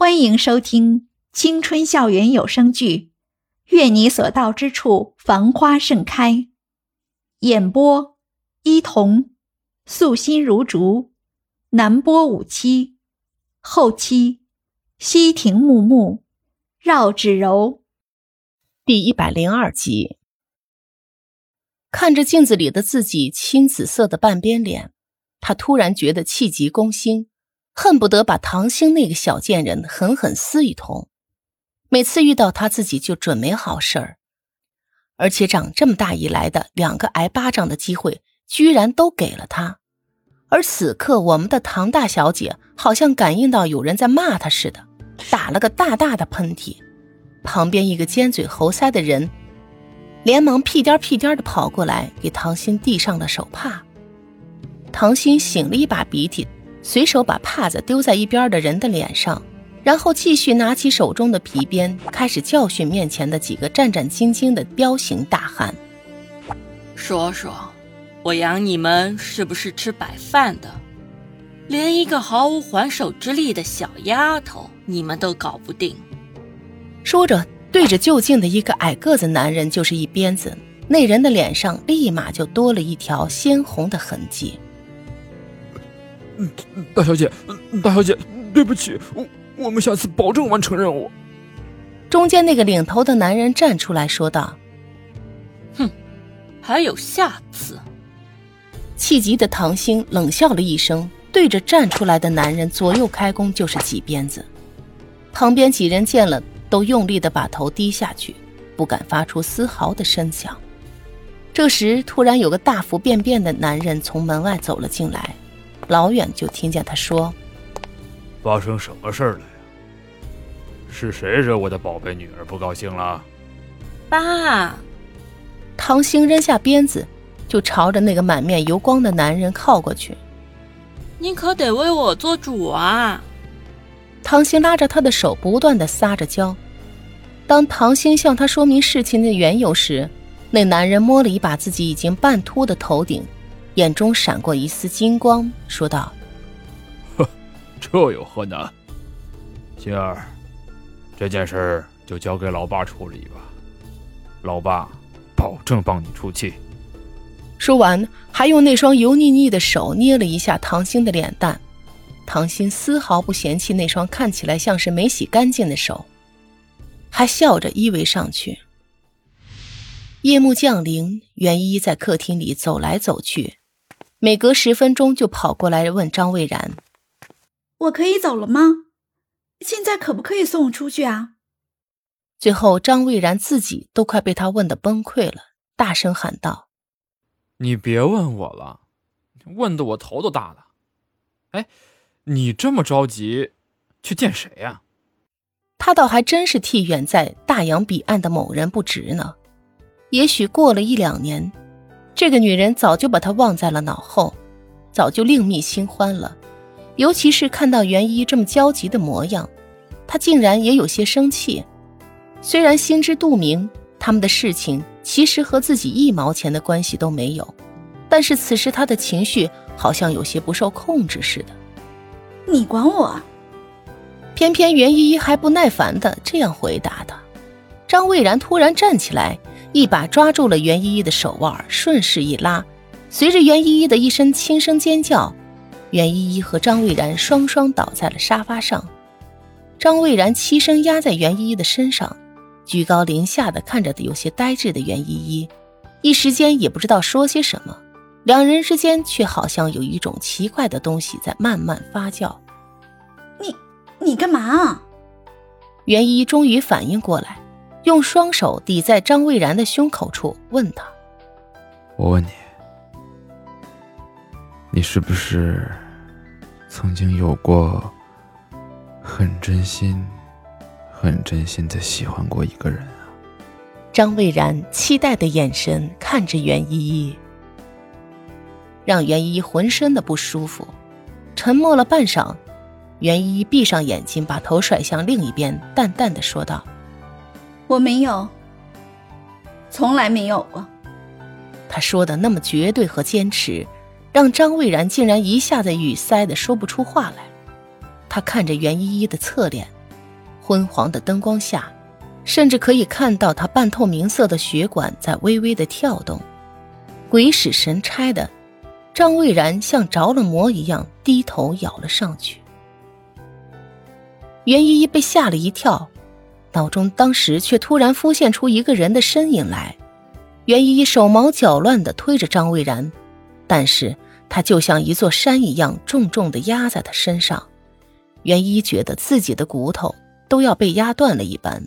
欢迎收听青春校园有声剧《愿你所到之处繁花盛开》，演播：伊童，素心如竹，南波五七，后期：西亭木木，绕指柔。第一百零二集，看着镜子里的自己青紫色的半边脸，他突然觉得气急攻心。恨不得把唐兴那个小贱人狠狠撕一通。每次遇到他自己就准没好事儿，而且长这么大以来的两个挨巴掌的机会，居然都给了他。而此刻，我们的唐大小姐好像感应到有人在骂她似的，打了个大大的喷嚏。旁边一个尖嘴猴腮的人，连忙屁颠屁颠的跑过来，给唐鑫递上了手帕。唐鑫擤了一把鼻涕。随手把帕子丢在一边的人的脸上，然后继续拿起手中的皮鞭，开始教训面前的几个战战兢兢的彪形大汉。说说，我养你们是不是吃白饭的？连一个毫无还手之力的小丫头，你们都搞不定。说着，对着就近的一个矮个子男人就是一鞭子，那人的脸上立马就多了一条鲜红的痕迹。大小姐，大小姐，对不起，我我们下次保证完成任务。中间那个领头的男人站出来说道：“哼，还有下次。”气急的唐兴冷笑了一声，对着站出来的男人左右开弓就是几鞭子。旁边几人见了，都用力的把头低下去，不敢发出丝毫的声响。这时，突然有个大腹便便的男人从门外走了进来。老远就听见他说：“发生什么事儿了呀？是谁惹我的宝贝女儿不高兴了？”爸，唐兴扔下鞭子，就朝着那个满面油光的男人靠过去。“你可得为我做主啊！”唐兴拉着他的手，不断的撒着娇。当唐兴向他说明事情的缘由时，那男人摸了一把自己已经半秃的头顶。眼中闪过一丝金光，说道：“呵，这有何难？心儿，这件事就交给老爸处理吧，老爸保证帮你出气。”说完，还用那双油腻腻的手捏了一下唐鑫的脸蛋。唐鑫丝毫不嫌弃那双看起来像是没洗干净的手，还笑着依偎上去。夜幕降临，袁依依在客厅里走来走去。每隔十分钟就跑过来问张蔚然：“我可以走了吗？现在可不可以送我出去啊？”最后，张蔚然自己都快被他问的崩溃了，大声喊道：“你别问我了，问的我头都大了。哎，你这么着急去见谁呀？”他倒还真是替远在大洋彼岸的某人不值呢。也许过了一两年。这个女人早就把他忘在了脑后，早就另觅新欢了。尤其是看到袁一这么焦急的模样，他竟然也有些生气。虽然心知肚明，他们的事情其实和自己一毛钱的关系都没有，但是此时他的情绪好像有些不受控制似的。你管我？偏偏袁依依还不耐烦的这样回答他。张蔚然突然站起来。一把抓住了袁依依的手腕，顺势一拉，随着袁依依的一声轻声尖叫，袁依依和张蔚然双双倒在了沙发上。张蔚然欺身压在袁依依的身上，居高临下的看着有些呆滞的袁依依，一时间也不知道说些什么。两人之间却好像有一种奇怪的东西在慢慢发酵。你你干嘛？袁依依终于反应过来。用双手抵在张蔚然的胸口处，问他：“我问你，你是不是曾经有过很真心、很真心的喜欢过一个人啊？”张蔚然期待的眼神看着袁依依，让袁依依浑身的不舒服。沉默了半晌，袁依依闭上眼睛，把头甩向另一边，淡淡的说道。我没有，从来没有过。他说的那么绝对和坚持，让张蔚然竟然一下子语塞的说不出话来。他看着袁依依的侧脸，昏黄的灯光下，甚至可以看到他半透明色的血管在微微的跳动。鬼使神差的，张蔚然像着了魔一样低头咬了上去。袁依依被吓了一跳，脑中当时却突然浮现出一个人的身影来。袁依依手忙脚乱地推着张蔚然，但是他就像一座山一样重重地压在他身上。袁依依觉得自己的骨头都要被压断了一般。